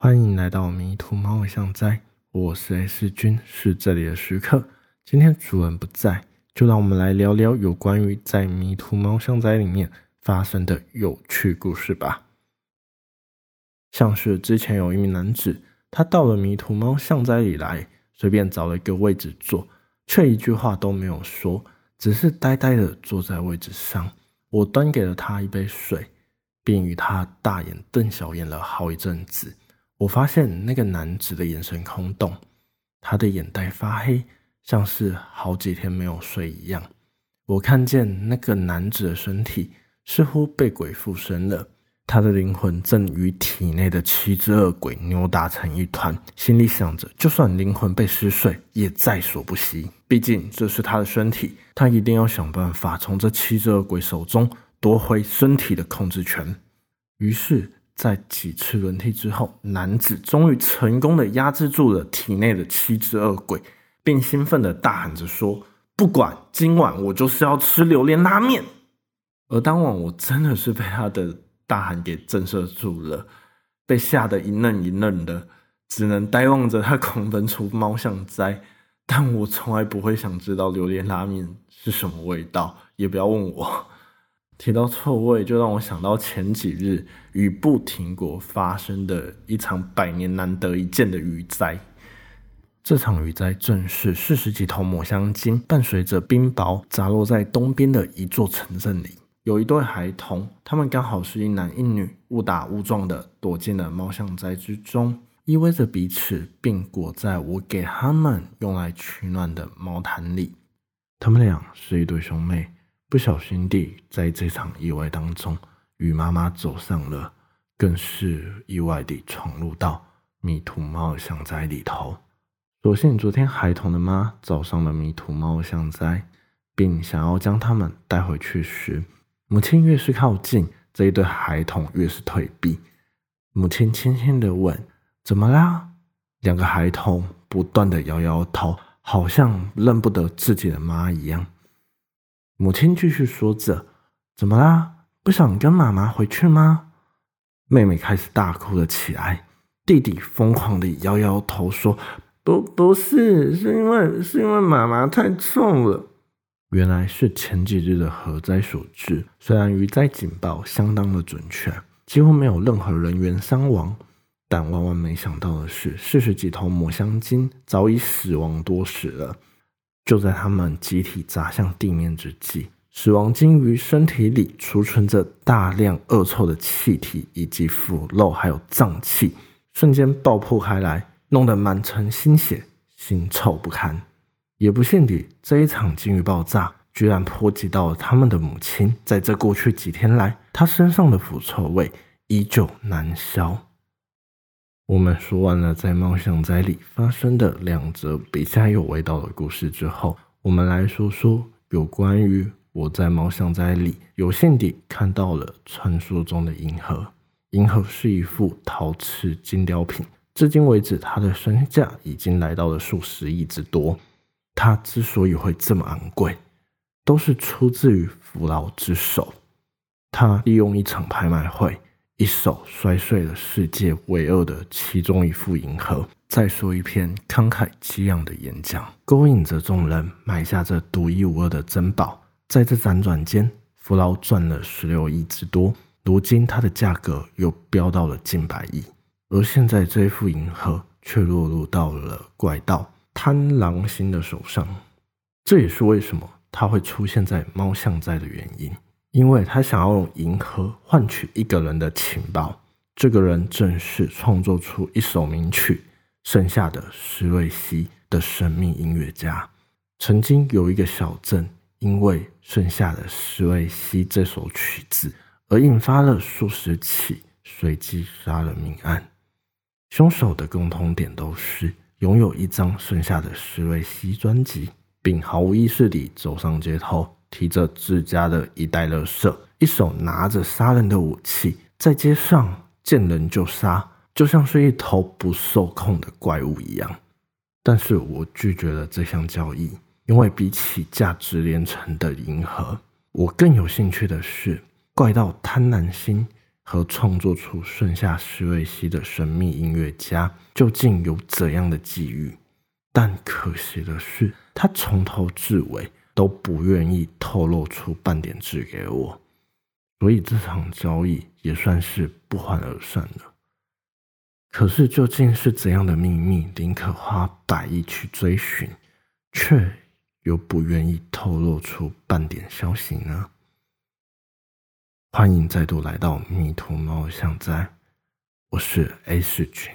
欢迎来到迷途猫偶像斋，我是 S 君，是这里的食客。今天主人不在，就让我们来聊聊有关于在迷途猫像斋里面发生的有趣故事吧。像是之前有一名男子，他到了迷途猫像斋里来，随便找了一个位置坐，却一句话都没有说，只是呆呆的坐在位置上。我端给了他一杯水，并与他大眼瞪小眼了好一阵子。我发现那个男子的眼神空洞，他的眼袋发黑，像是好几天没有睡一样。我看见那个男子的身体似乎被鬼附身了，他的灵魂正与体内的七只恶鬼扭打成一团，心里想着，就算灵魂被撕碎，也在所不惜。毕竟这是他的身体，他一定要想办法从这七只恶鬼手中夺回身体的控制权。于是。在几次轮替之后，男子终于成功的压制住了体内的七只恶鬼，并兴奋的大喊着说：“不管今晚我就是要吃榴莲拉面。”而当晚我真的是被他的大喊给震慑住了，被吓得一愣一愣的，只能呆望着他狂奔出猫巷斋。但我从来不会想知道榴莲拉面是什么味道，也不要问我。提到臭味，就让我想到前几日雨不停国发生的一场百年难得一见的雨灾。这场雨灾正是四十几头抹香鲸伴随着冰雹砸落在东边的一座城镇里。有一对孩童，他们刚好是一男一女，误打误撞的躲进了猫巷灾之中，依偎着彼此，并裹在我给他们用来取暖的毛毯里。他们俩是一对兄妹。不小心地在这场意外当中与妈妈走上了，更是意外地闯入到迷途猫巷灾里头。所幸昨天孩童的妈找上了迷途猫巷灾，并想要将他们带回去时，母亲越是靠近，这一对孩童越是退避。母亲轻轻地问：“怎么啦？”两个孩童不断地摇摇头，好像认不得自己的妈一样。母亲继续说着：“怎么啦？不想跟妈妈回去吗？”妹妹开始大哭了起来。弟弟疯狂地摇摇头说：“不，不是，是因为是因为妈妈太重了。”原来是前几日的核灾所致。虽然鱼灾警报相当的准确，几乎没有任何人员伤亡，但万万没想到的是，四十几头抹香鲸早已死亡多时了。就在他们集体砸向地面之际，死亡鲸鱼身体里储存着大量恶臭的气体以及腐肉，还有脏器，瞬间爆破开来，弄得满城腥血，腥臭不堪。也不幸地，这一场鲸鱼爆炸居然波及到了他们的母亲。在这过去几天来，她身上的腐臭味依旧难消。我们说完了在猫巷仔里发生的两则比较有味道的故事之后，我们来说说有关于我在猫巷仔里有幸地看到了传说中的银河。银河是一副陶瓷金雕品，至今为止它的身价已经来到了数十亿之多。它之所以会这么昂贵，都是出自于福劳之手。他利用一场拍卖会。一手摔碎了世界唯二的其中一副银河，再说一篇慷慨激昂的演讲，勾引着众人买下这独一无二的珍宝。在这辗转间，福劳赚了十六亿之多，如今它的价格又飙到了近百亿。而现在这一副银河却落入到了怪盗贪狼星的手上，这也是为什么它会出现在猫像寨的原因。因为他想要用银河换取一个人的情报，这个人正是创作出一首名曲《剩下的施瑞西》的神秘音乐家。曾经有一个小镇，因为《剩下的施瑞西》这首曲子而引发了数十起随机杀人命案。凶手的共同点都是拥有一张《剩下的施瑞西》专辑，并毫无意识地走上街头。提着自家的一袋垃圾，一手拿着杀人的武器，在街上见人就杀，就像是一头不受控的怪物一样。但是我拒绝了这项交易，因为比起价值连城的银河，我更有兴趣的是怪盗贪婪星和创作出盛夏史瑞西的神秘音乐家究竟有怎样的际遇？但可惜的是，他从头至尾都不愿意透露出半点字给我，所以这场交易也算是不欢而散了。可是，究竟是怎样的秘密，宁可花百亿去追寻，却又不愿意透露出半点消息呢？欢迎再度来到迷途猫相在，我是 A 世群。